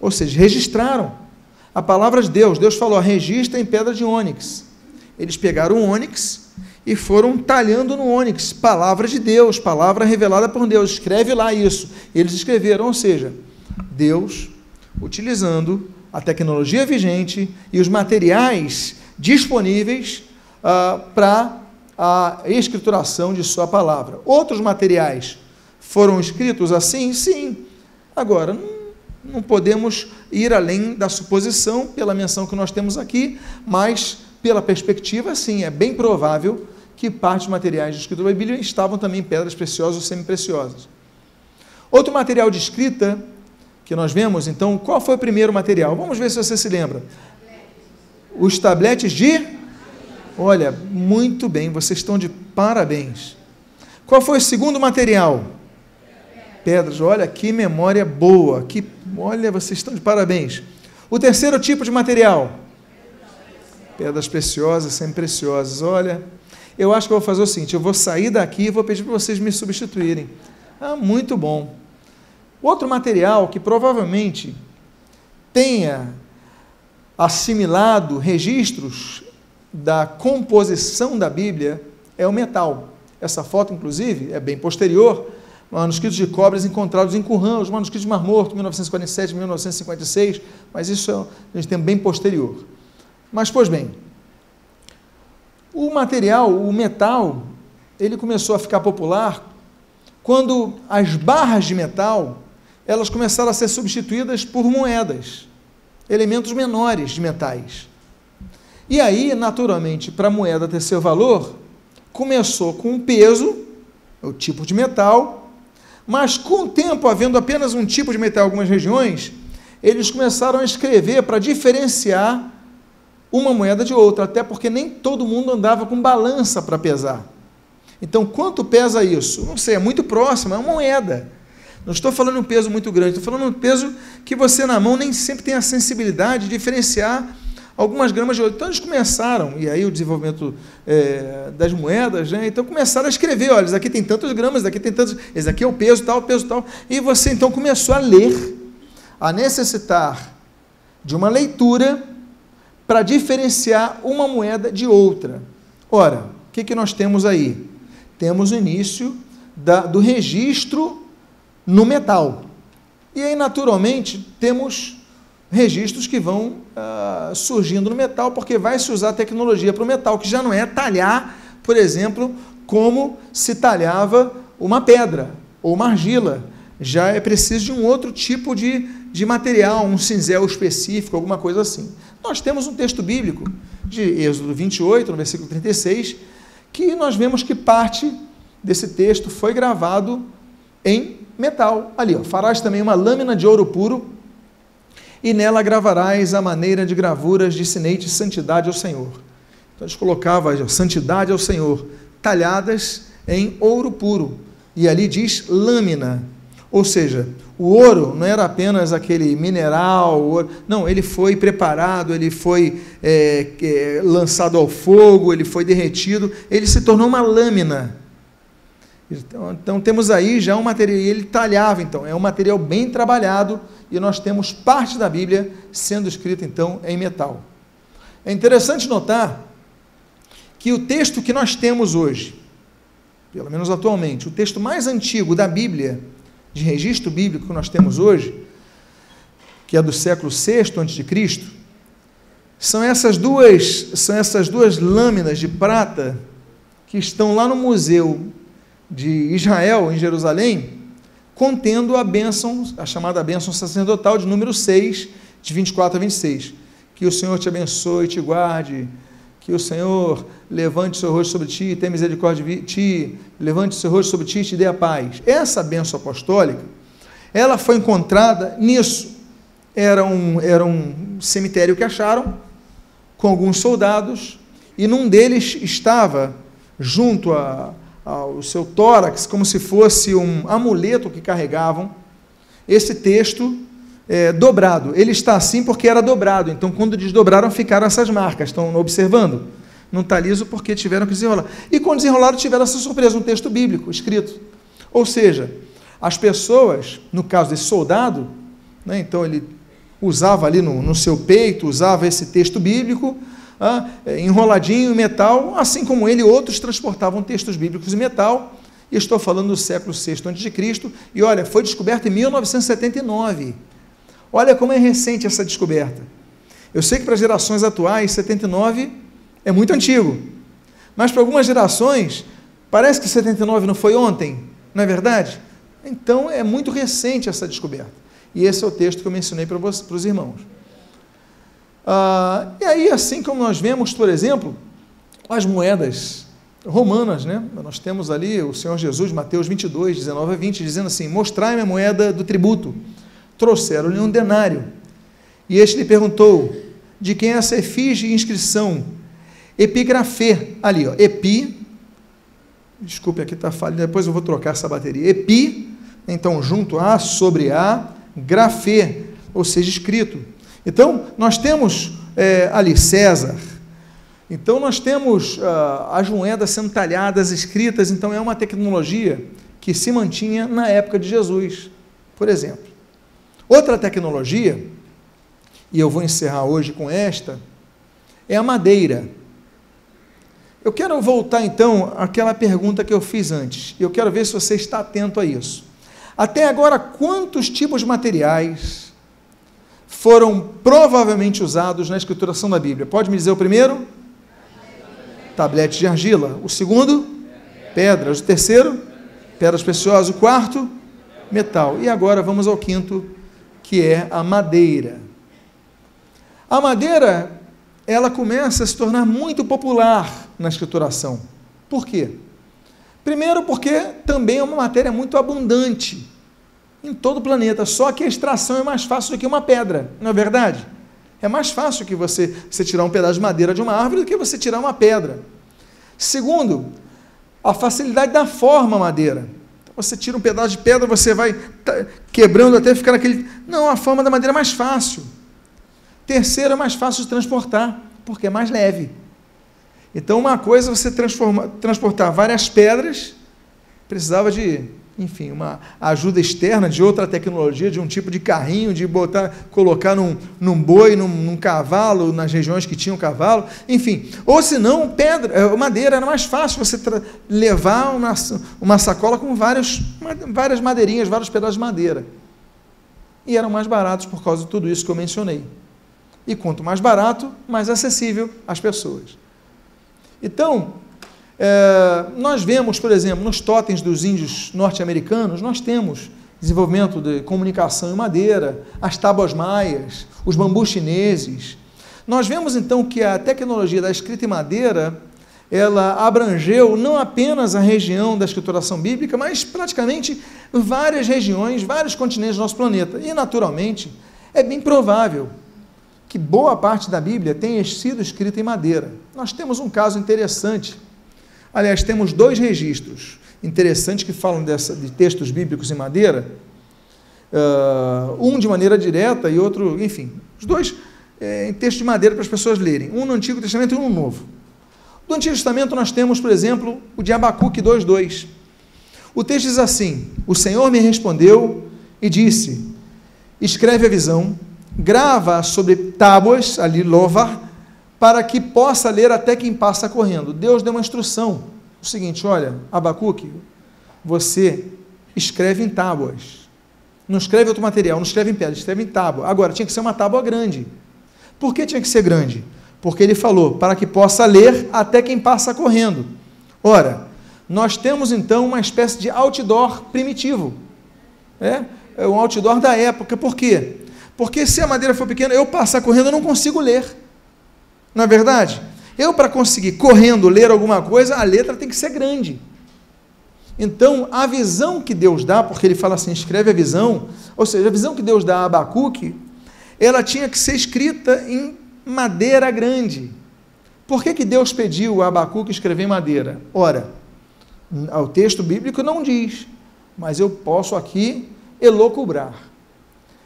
Ou seja, registraram a palavra de Deus. Deus falou: registra em pedra de ônix. Eles pegaram o ônix e foram talhando no ônix, palavra de Deus, palavra revelada por Deus. Escreve lá isso. Eles escreveram, ou seja, Deus utilizando a tecnologia vigente e os materiais disponíveis uh, para a escrituração de sua palavra. Outros materiais foram escritos assim? Sim. Agora, não, não podemos ir além da suposição pela menção que nós temos aqui, mas pela perspectiva, sim, é bem provável que parte dos materiais de escritura da Bíblia estavam também pedras preciosas ou semi-preciosas. Outro material de escrita que nós vemos, então, qual foi o primeiro material? Vamos ver se você se lembra. Os tabletes de. Olha, muito bem, vocês estão de parabéns. Qual foi o segundo material? Pedras. Olha que memória boa. Que, olha, vocês estão de parabéns. O terceiro tipo de material? Pedras preciosas, sempre preciosas. Olha, eu acho que eu vou fazer o seguinte: eu vou sair daqui e vou pedir para vocês me substituírem. Ah, muito bom. Outro material que provavelmente tenha assimilado registros da composição da Bíblia é o metal. Essa foto, inclusive, é bem posterior. Manuscritos de cobras encontrados em Qumran, os manuscritos de Mar Morto, 1947, 1956, mas isso é um tempo bem posterior. Mas, pois bem, o material, o metal, ele começou a ficar popular quando as barras de metal elas começaram a ser substituídas por moedas, elementos menores de metais. E aí, naturalmente, para a moeda ter seu valor, começou com o peso, o tipo de metal, mas com o tempo, havendo apenas um tipo de metal em algumas regiões, eles começaram a escrever para diferenciar uma moeda de outra, até porque nem todo mundo andava com balança para pesar. Então, quanto pesa isso? Não sei, é muito próximo, é uma moeda. Não estou falando um peso muito grande, estou falando um peso que você na mão nem sempre tem a sensibilidade de diferenciar algumas gramas de ouro. Então eles começaram, e aí o desenvolvimento é, das moedas, né? então começaram a escrever, olha, isso aqui tem tantos gramas, isso aqui tem tantos, esse aqui é o peso tal, o peso tal, e você então começou a ler, a necessitar de uma leitura para diferenciar uma moeda de outra. Ora, o que, que nós temos aí? Temos o início da, do registro no metal. E aí, naturalmente, temos registros que vão uh, surgindo no metal, porque vai se usar tecnologia para o metal, que já não é talhar, por exemplo, como se talhava uma pedra ou uma argila. Já é preciso de um outro tipo de, de material, um cinzel específico, alguma coisa assim. Nós temos um texto bíblico de Êxodo 28, no versículo 36, que nós vemos que parte desse texto foi gravado em metal. Ali, ó, farás também uma lâmina de ouro puro, e nela gravarás a maneira de gravuras de sinete santidade ao Senhor. Então eles colocavam santidade ao Senhor, talhadas em ouro puro. E ali diz lâmina. Ou seja, o ouro não era apenas aquele mineral, ouro, não, ele foi preparado, ele foi é, é, lançado ao fogo, ele foi derretido, ele se tornou uma lâmina. Então, então, temos aí já um material, ele talhava, então, é um material bem trabalhado e nós temos parte da Bíblia sendo escrita, então, em metal. É interessante notar que o texto que nós temos hoje, pelo menos atualmente, o texto mais antigo da Bíblia, de registro bíblico que nós temos hoje, que é do século VI a.C., são essas duas, são essas duas lâminas de prata que estão lá no museu de Israel, em Jerusalém, contendo a bênção, a chamada bênção sacerdotal de número 6, de 24 a 26. Que o Senhor te abençoe e te guarde, que o Senhor levante seu rosto sobre ti, tenha misericórdia de ti, levante seu rosto sobre ti e te dê a paz. Essa bênção apostólica, ela foi encontrada nisso. Era um, era um cemitério que acharam, com alguns soldados, e num deles estava, junto a, ao seu tórax, como se fosse um amuleto que carregavam, esse texto é, dobrado. Ele está assim porque era dobrado. Então, quando desdobraram, ficaram essas marcas. Estão observando? Não está liso porque tiveram que desenrolar. E quando desenrolaram, tiveram essa surpresa, um texto bíblico escrito. Ou seja, as pessoas, no caso desse soldado, né, então ele usava ali no, no seu peito, usava esse texto bíblico, ah, enroladinho em metal, assim como ele, outros transportavam textos bíblicos em metal. E estou falando do século VI a.C. E olha, foi descoberto em 1979. Olha como é recente essa descoberta. Eu sei que para gerações atuais, 79 é muito antigo. Mas para algumas gerações, parece que 79 não foi ontem, não é verdade? Então é muito recente essa descoberta. E esse é o texto que eu mencionei para, os, para os irmãos. Ah, e aí, assim como nós vemos, por exemplo, as moedas romanas, né? Nós temos ali o Senhor Jesus, Mateus 22, 19 a 20, dizendo assim: Mostrai-me a moeda do tributo. Trouxeram-lhe um denário. E este lhe perguntou: De quem é essa efígie e inscrição? Epigrafê, ali, ó, epi. Desculpe, aqui está falhando, depois eu vou trocar essa bateria. Epi, então junto a, sobre a, grafê, ou seja, escrito. Então, nós temos é, ali César. Então, nós temos ah, as moedas sendo talhadas, escritas. Então, é uma tecnologia que se mantinha na época de Jesus, por exemplo. Outra tecnologia, e eu vou encerrar hoje com esta, é a madeira. Eu quero voltar então àquela pergunta que eu fiz antes. Eu quero ver se você está atento a isso. Até agora, quantos tipos de materiais foram provavelmente usados na escrituração da Bíblia. Pode me dizer o primeiro? Tablete de argila. O segundo? Pedras. O terceiro? Pedras preciosas. O quarto? Metal. E agora vamos ao quinto, que é a madeira. A madeira, ela começa a se tornar muito popular na escrituração. Por quê? Primeiro, porque também é uma matéria muito abundante em todo o planeta. Só que a extração é mais fácil do que uma pedra, não é verdade? É mais fácil que você, você tirar um pedaço de madeira de uma árvore do que você tirar uma pedra. Segundo, a facilidade da forma madeira. Então, você tira um pedaço de pedra, você vai quebrando até ficar naquele. Não, a forma da madeira é mais fácil. Terceiro, é mais fácil de transportar, porque é mais leve. Então, uma coisa é você transportar várias pedras, precisava de enfim, uma ajuda externa de outra tecnologia, de um tipo de carrinho, de botar, colocar num, num boi, num, num cavalo, nas regiões que tinham cavalo, enfim. Ou se não, pedra, eh, madeira, era mais fácil você levar uma, uma sacola com várias, várias madeirinhas, vários pedaços de madeira. E eram mais baratos por causa de tudo isso que eu mencionei. E quanto mais barato, mais acessível às pessoas. Então, é, nós vemos, por exemplo, nos totens dos índios norte-americanos, nós temos desenvolvimento de comunicação em madeira, as tábuas maias, os bambus chineses. Nós vemos então que a tecnologia da escrita em madeira ela abrangeu não apenas a região da escrituração bíblica, mas praticamente várias regiões, vários continentes do nosso planeta. E, naturalmente, é bem provável que boa parte da Bíblia tenha sido escrita em madeira. Nós temos um caso interessante Aliás, temos dois registros interessantes que falam dessa, de textos bíblicos em madeira, uh, um de maneira direta e outro, enfim, os dois é, em texto de madeira para as pessoas lerem, um no Antigo Testamento e um no Novo. Do Antigo Testamento nós temos, por exemplo, o de Abacuque 2.2. O texto diz assim, o Senhor me respondeu e disse, escreve a visão, grava sobre tábuas, ali louvar, para que possa ler até quem passa correndo. Deus deu uma instrução. O seguinte, olha, Abacuque, você escreve em tábuas. Não escreve outro material, não escreve em pedra, escreve em tábua. Agora, tinha que ser uma tábua grande. Por que tinha que ser grande? Porque ele falou, para que possa ler até quem passa correndo. Ora, nós temos então uma espécie de outdoor primitivo. É, é um outdoor da época. Por quê? Porque se a madeira for pequena, eu passar correndo, eu não consigo ler. Não é verdade? Eu, para conseguir correndo ler alguma coisa, a letra tem que ser grande. Então, a visão que Deus dá, porque ele fala assim, escreve a visão, ou seja, a visão que Deus dá a Abacuque, ela tinha que ser escrita em madeira grande. Por que, que Deus pediu a Abacuque escrever em madeira? Ora, O texto bíblico não diz, mas eu posso aqui elocubrar.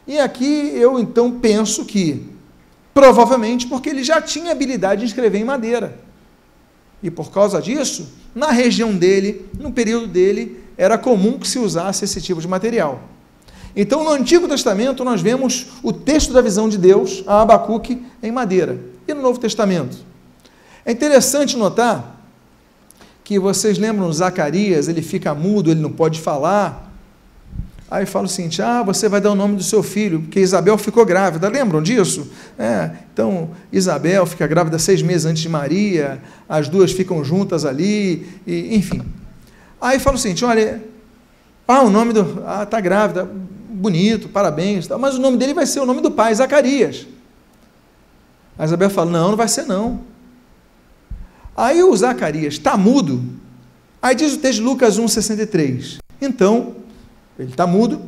E aqui eu então penso que, provavelmente porque ele já tinha habilidade de escrever em madeira. E por causa disso, na região dele, no período dele, era comum que se usasse esse tipo de material. Então, no Antigo Testamento, nós vemos o texto da visão de Deus, a Abacuque, em madeira. E no Novo Testamento? É interessante notar que vocês lembram Zacarias, ele fica mudo, ele não pode falar. Aí fala o seguinte: ah, você vai dar o nome do seu filho, porque Isabel ficou grávida. Lembram disso? É, então, Isabel fica grávida seis meses antes de Maria, as duas ficam juntas ali, e, enfim. Aí fala o seguinte: olha, ah, o nome do. Ah, está grávida bonito, parabéns, mas o nome dele vai ser o nome do pai, Zacarias. A Isabel fala: Não, não vai ser não. Aí o Zacarias está mudo. Aí diz o texto de Lucas 1,63. Então, ele está mudo,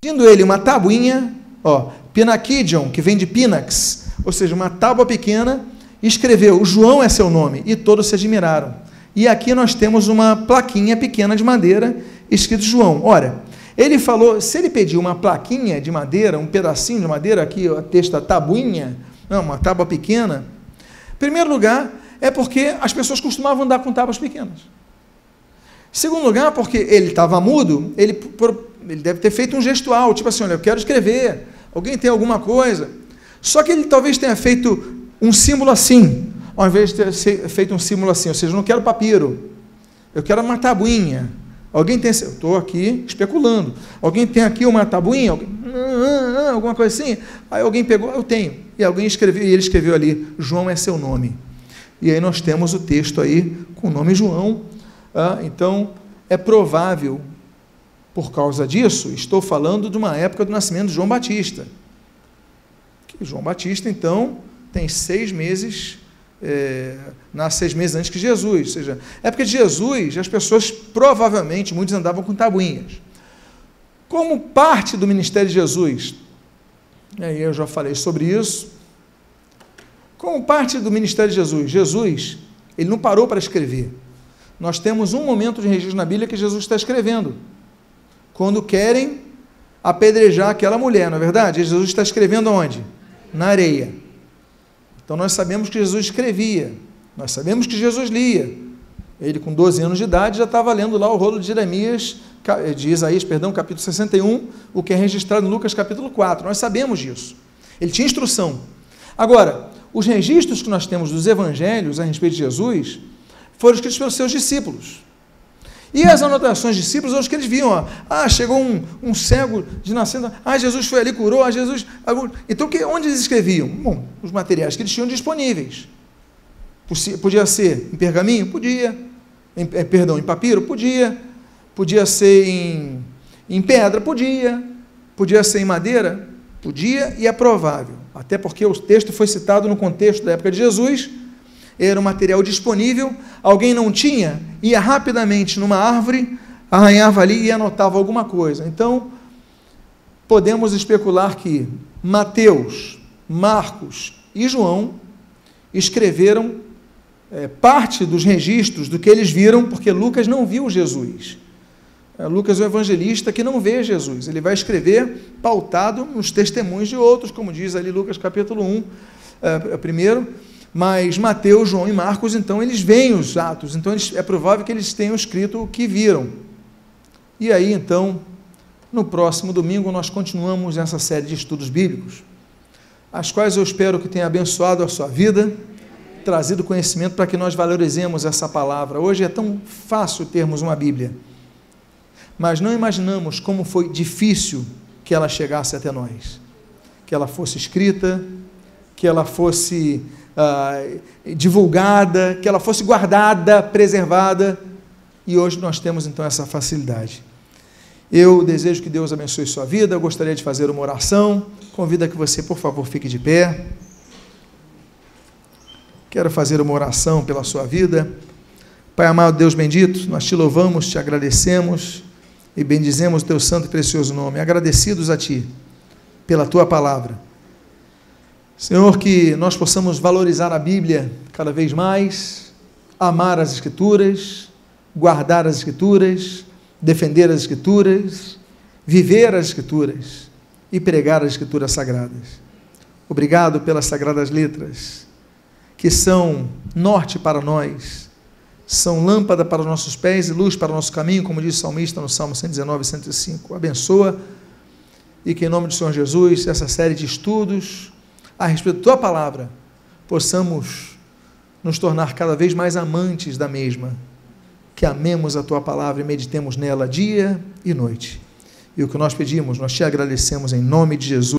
pedindo ele uma tabuinha, ó, Pinaquidion, que vem de Pinax, ou seja, uma tábua pequena, escreveu: João é seu nome, e todos se admiraram. E aqui nós temos uma plaquinha pequena de madeira escrito João. Ora, ele falou, se ele pediu uma plaquinha de madeira, um pedacinho de madeira, aqui a texta tabuinha, não, uma tábua pequena, em primeiro lugar, é porque as pessoas costumavam andar com tábuas pequenas. Segundo lugar, porque ele estava mudo, ele, ele deve ter feito um gestual, tipo assim, olha, eu quero escrever, alguém tem alguma coisa. Só que ele talvez tenha feito um símbolo assim, ao invés de ter feito um símbolo assim, ou seja, eu não quero papiro, eu quero uma tabuinha. Alguém tem. Estou aqui especulando. Alguém tem aqui uma tabuinha? Alguém, ah, ah, alguma coisa assim? Aí alguém pegou, eu tenho. E alguém escreveu, e ele escreveu ali: João é seu nome. E aí nós temos o texto aí com o nome João. Ah, então, é provável, por causa disso, estou falando de uma época do nascimento de João Batista. Que João Batista, então, tem seis meses é, nasce seis meses antes que Jesus. Ou seja, época de Jesus, as pessoas provavelmente, muitos andavam com tabuinhas. Como parte do ministério de Jesus, e aí eu já falei sobre isso. Como parte do ministério de Jesus, Jesus, ele não parou para escrever. Nós temos um momento de registro na Bíblia que Jesus está escrevendo. Quando querem apedrejar aquela mulher, não é verdade? Jesus está escrevendo onde? Na areia. Então nós sabemos que Jesus escrevia, nós sabemos que Jesus lia. Ele, com 12 anos de idade, já estava lendo lá o rolo de Jeremias, de Isaías, perdão, capítulo 61, o que é registrado em Lucas capítulo 4. Nós sabemos disso. Ele tinha instrução. Agora, os registros que nós temos dos evangelhos a respeito de Jesus foram escritos pelos seus discípulos. E as anotações de discípulos, os que eles viam, ó, ah, chegou um, um cego de nascendo, ah, Jesus foi ali, curou, ah, Jesus. Então, que, onde eles escreviam? Bom, os materiais que eles tinham disponíveis. Podia ser em pergaminho? Podia. Em, é, perdão, em papiro? Podia. Podia ser em, em pedra? Podia. Podia ser em madeira? Podia e é provável. Até porque o texto foi citado no contexto da época de Jesus era um material disponível, alguém não tinha, ia rapidamente numa árvore, arranhava ali e anotava alguma coisa. Então, podemos especular que Mateus, Marcos e João escreveram é, parte dos registros do que eles viram, porque Lucas não viu Jesus. É, Lucas é o evangelista que não vê Jesus. Ele vai escrever pautado nos testemunhos de outros, como diz ali Lucas capítulo 1, é, primeiro mas Mateus, João e Marcos, então, eles veem os atos, então eles, é provável que eles tenham escrito o que viram. E aí, então, no próximo domingo, nós continuamos essa série de estudos bíblicos, as quais eu espero que tenha abençoado a sua vida, trazido conhecimento para que nós valorizemos essa palavra. Hoje é tão fácil termos uma Bíblia, mas não imaginamos como foi difícil que ela chegasse até nós, que ela fosse escrita, que ela fosse uh, divulgada, que ela fosse guardada, preservada, e hoje nós temos então essa facilidade. Eu desejo que Deus abençoe sua vida, eu gostaria de fazer uma oração, convido a que você, por favor, fique de pé. Quero fazer uma oração pela sua vida. Pai amado, Deus bendito, nós te louvamos, te agradecemos e bendizemos o teu santo e precioso nome. Agradecidos a ti pela tua palavra Senhor, que nós possamos valorizar a Bíblia cada vez mais, amar as Escrituras, guardar as Escrituras, defender as Escrituras, viver as Escrituras e pregar as Escrituras sagradas. Obrigado pelas sagradas letras, que são norte para nós, são lâmpada para os nossos pés e luz para o nosso caminho, como diz o salmista no Salmo 119, 105. Abençoa e que em nome do Senhor Jesus, essa série de estudos a respeito da tua palavra, possamos nos tornar cada vez mais amantes da mesma, que amemos a tua palavra e meditemos nela dia e noite. E o que nós pedimos, nós te agradecemos em nome de Jesus.